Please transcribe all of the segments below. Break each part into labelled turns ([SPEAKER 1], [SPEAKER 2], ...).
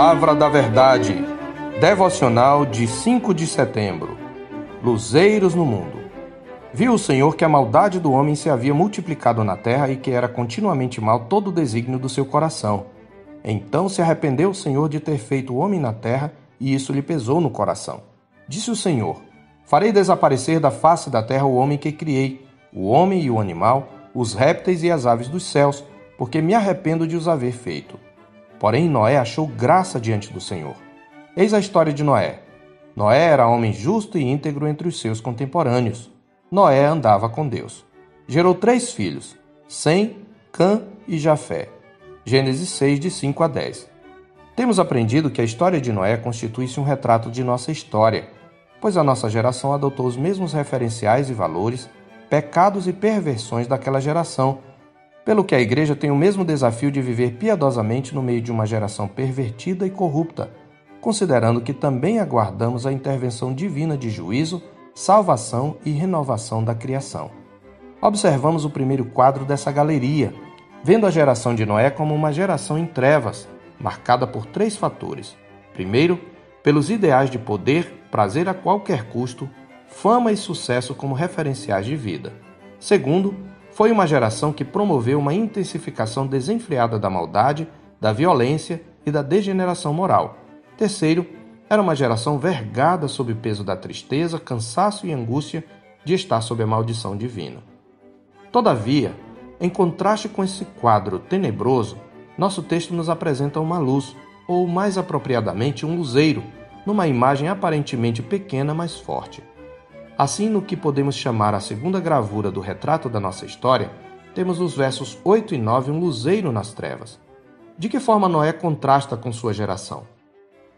[SPEAKER 1] Palavra da Verdade. Devocional de 5 de setembro. Luzeiros no mundo. Viu o Senhor que a maldade do homem se havia multiplicado na terra e que era continuamente mal todo o desígnio do seu coração. Então se arrependeu o Senhor de ter feito o homem na terra, e isso lhe pesou no coração. Disse o Senhor: Farei desaparecer da face da terra o homem que criei, o homem e o animal, os répteis e as aves dos céus, porque me arrependo de os haver feito. Porém, Noé achou graça diante do Senhor. Eis a história de Noé. Noé era homem justo e íntegro entre os seus contemporâneos. Noé andava com Deus. Gerou três filhos: Sem, Cã e Jafé. Gênesis 6, de 5 a 10. Temos aprendido que a história de Noé constitui-se um retrato de nossa história, pois a nossa geração adotou os mesmos referenciais e valores, pecados e perversões daquela geração pelo que a igreja tem o mesmo desafio de viver piedosamente no meio de uma geração pervertida e corrupta, considerando que também aguardamos a intervenção divina de juízo, salvação e renovação da criação. Observamos o primeiro quadro dessa galeria, vendo a geração de Noé como uma geração em trevas, marcada por três fatores. Primeiro, pelos ideais de poder, prazer a qualquer custo, fama e sucesso como referenciais de vida. Segundo, foi uma geração que promoveu uma intensificação desenfreada da maldade, da violência e da degeneração moral. Terceiro, era uma geração vergada sob o peso da tristeza, cansaço e angústia de estar sob a maldição divina. Todavia, em contraste com esse quadro tenebroso, nosso texto nos apresenta uma luz, ou mais apropriadamente, um luzeiro, numa imagem aparentemente pequena, mas forte. Assim, no que podemos chamar a segunda gravura do retrato da nossa história, temos nos versos 8 e 9 um luzeiro nas trevas. De que forma Noé contrasta com sua geração?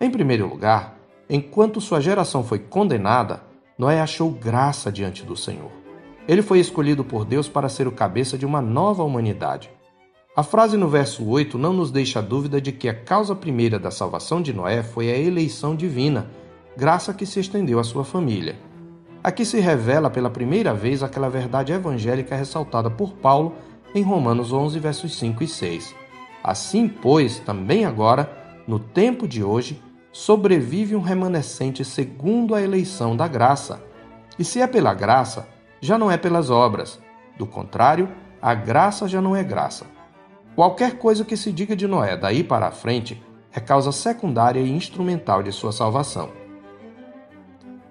[SPEAKER 1] Em primeiro lugar, enquanto sua geração foi condenada, Noé achou graça diante do Senhor. Ele foi escolhido por Deus para ser o cabeça de uma nova humanidade. A frase no verso 8 não nos deixa dúvida de que a causa primeira da salvação de Noé foi a eleição divina, graça que se estendeu à sua família. Aqui se revela pela primeira vez aquela verdade evangélica ressaltada por Paulo em Romanos 11, versos 5 e 6. Assim, pois, também agora, no tempo de hoje, sobrevive um remanescente segundo a eleição da graça. E se é pela graça, já não é pelas obras. Do contrário, a graça já não é graça. Qualquer coisa que se diga de Noé daí para a frente é causa secundária e instrumental de sua salvação.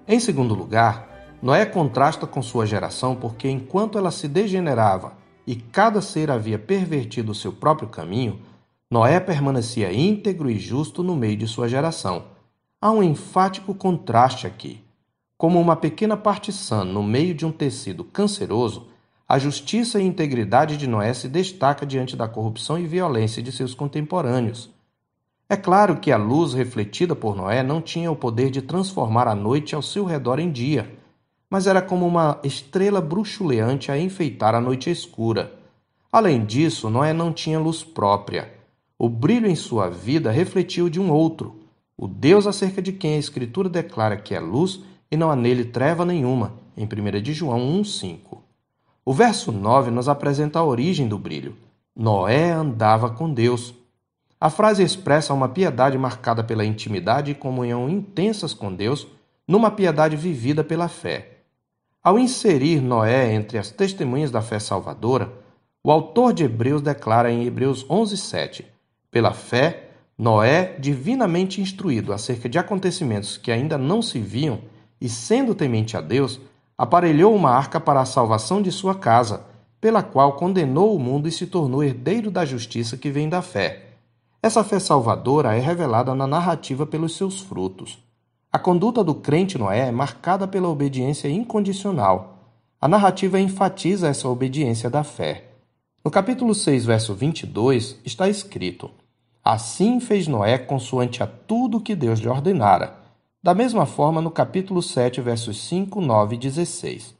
[SPEAKER 1] Em segundo lugar, Noé contrasta com sua geração porque, enquanto ela se degenerava e cada ser havia pervertido seu próprio caminho, Noé permanecia íntegro e justo no meio de sua geração. Há um enfático contraste aqui. Como uma pequena partição no meio de um tecido canceroso, a justiça e integridade de Noé se destaca diante da corrupção e violência de seus contemporâneos. É claro que a luz refletida por Noé não tinha o poder de transformar a noite ao seu redor em dia mas era como uma estrela bruxuleante a enfeitar a noite escura. Além disso, Noé não tinha luz própria. O brilho em sua vida refletiu de um outro, o Deus acerca de quem a Escritura declara que é luz e não há nele treva nenhuma, em 1 de João 1,5. O verso 9 nos apresenta a origem do brilho. Noé andava com Deus. A frase expressa uma piedade marcada pela intimidade e comunhão intensas com Deus, numa piedade vivida pela fé. Ao inserir Noé entre as testemunhas da fé salvadora, o autor de Hebreus declara em Hebreus 11:7: Pela fé, Noé, divinamente instruído acerca de acontecimentos que ainda não se viam, e sendo temente a Deus, aparelhou uma arca para a salvação de sua casa, pela qual condenou o mundo e se tornou herdeiro da justiça que vem da fé. Essa fé salvadora é revelada na narrativa pelos seus frutos. A conduta do crente Noé é marcada pela obediência incondicional. A narrativa enfatiza essa obediência da fé. No capítulo 6, verso 22, está escrito: Assim fez Noé consoante a tudo que Deus lhe ordenara. Da mesma forma, no capítulo 7, versos 5, 9 e 16.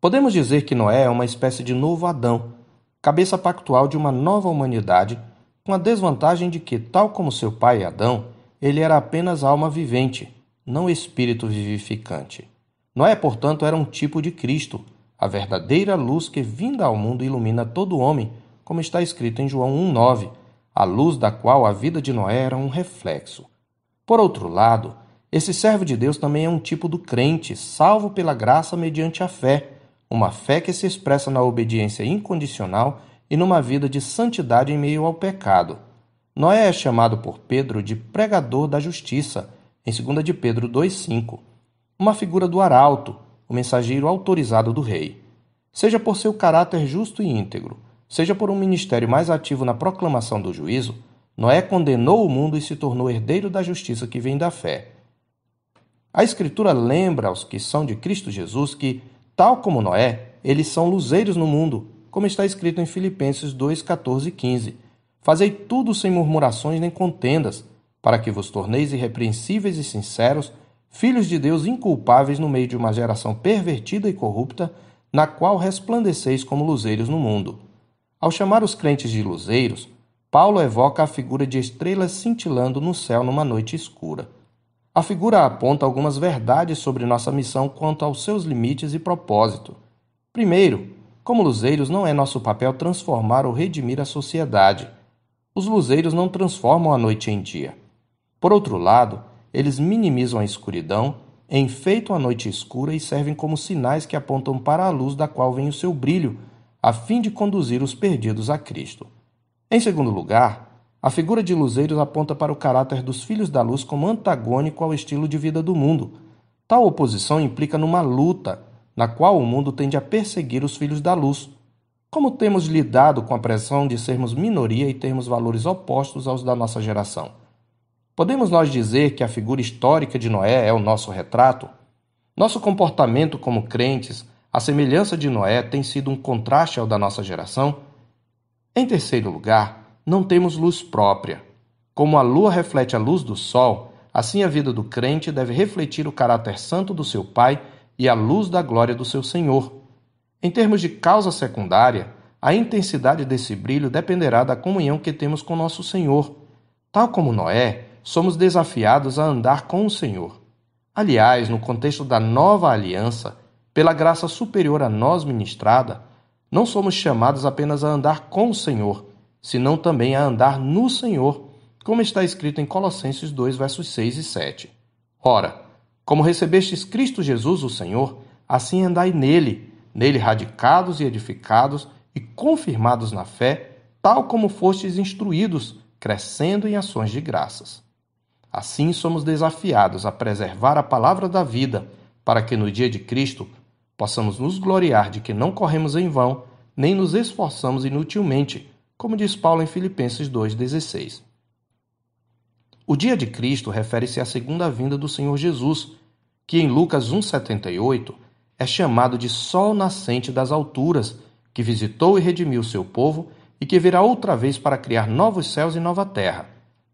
[SPEAKER 1] Podemos dizer que Noé é uma espécie de novo Adão, cabeça pactual de uma nova humanidade, com a desvantagem de que, tal como seu pai Adão, ele era apenas alma vivente, não espírito vivificante. Noé, portanto, era um tipo de Cristo, a verdadeira luz que, vinda ao mundo, ilumina todo homem, como está escrito em João 1,9. a luz da qual a vida de Noé era um reflexo. Por outro lado, esse servo de Deus também é um tipo do crente, salvo pela graça mediante a fé, uma fé que se expressa na obediência incondicional e numa vida de santidade em meio ao pecado. Noé é chamado por Pedro de pregador da justiça, em 2 de Pedro 2,5, uma figura do arauto, o mensageiro autorizado do rei. Seja por seu caráter justo e íntegro, seja por um ministério mais ativo na proclamação do juízo, Noé condenou o mundo e se tornou herdeiro da justiça que vem da fé. A Escritura lembra aos que são de Cristo Jesus que, tal como Noé, eles são luzeiros no mundo, como está escrito em Filipenses 2, 14 e 15. Fazei tudo sem murmurações nem contendas, para que vos torneis irrepreensíveis e sinceros, filhos de Deus inculpáveis no meio de uma geração pervertida e corrupta, na qual resplandeceis como luzeiros no mundo. Ao chamar os crentes de luzeiros, Paulo evoca a figura de estrelas cintilando no céu numa noite escura. A figura aponta algumas verdades sobre nossa missão quanto aos seus limites e propósito. Primeiro, como luzeiros, não é nosso papel transformar ou redimir a sociedade. Os luzeiros não transformam a noite em dia. Por outro lado, eles minimizam a escuridão, enfeitam a noite escura e servem como sinais que apontam para a luz da qual vem o seu brilho, a fim de conduzir os perdidos a Cristo. Em segundo lugar, a figura de luzeiros aponta para o caráter dos filhos da luz como antagônico ao estilo de vida do mundo. Tal oposição implica numa luta, na qual o mundo tende a perseguir os filhos da luz. Como temos lidado com a pressão de sermos minoria e termos valores opostos aos da nossa geração? Podemos nós dizer que a figura histórica de Noé é o nosso retrato? Nosso comportamento como crentes, a semelhança de Noé, tem sido um contraste ao da nossa geração? Em terceiro lugar, não temos luz própria. Como a lua reflete a luz do sol, assim a vida do crente deve refletir o caráter santo do seu Pai e a luz da glória do seu Senhor. Em termos de causa secundária, a intensidade desse brilho dependerá da comunhão que temos com nosso Senhor. Tal como Noé, somos desafiados a andar com o Senhor. Aliás, no contexto da nova aliança, pela graça superior a nós ministrada, não somos chamados apenas a andar com o Senhor, senão também a andar no Senhor, como está escrito em Colossenses 2, versos 6 e 7. Ora, como recebestes Cristo Jesus, o Senhor, assim andai nele, nele radicados e edificados e confirmados na fé, tal como fostes instruídos, crescendo em ações de graças. Assim somos desafiados a preservar a palavra da vida, para que no dia de Cristo possamos nos gloriar de que não corremos em vão, nem nos esforçamos inutilmente, como diz Paulo em Filipenses 2,16. O dia de Cristo refere-se à segunda vinda do Senhor Jesus, que em Lucas 1,78 é chamado de Sol nascente das alturas, que visitou e redimiu seu povo e que virá outra vez para criar novos céus e nova terra.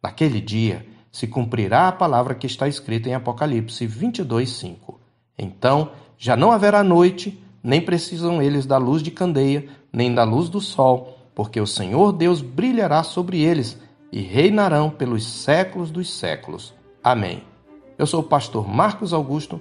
[SPEAKER 1] Naquele dia se cumprirá a palavra que está escrita em Apocalipse 22:5. Então já não haverá noite, nem precisam eles da luz de candeia, nem da luz do sol, porque o Senhor Deus brilhará sobre eles e reinarão pelos séculos dos séculos. Amém. Eu sou o pastor Marcos Augusto,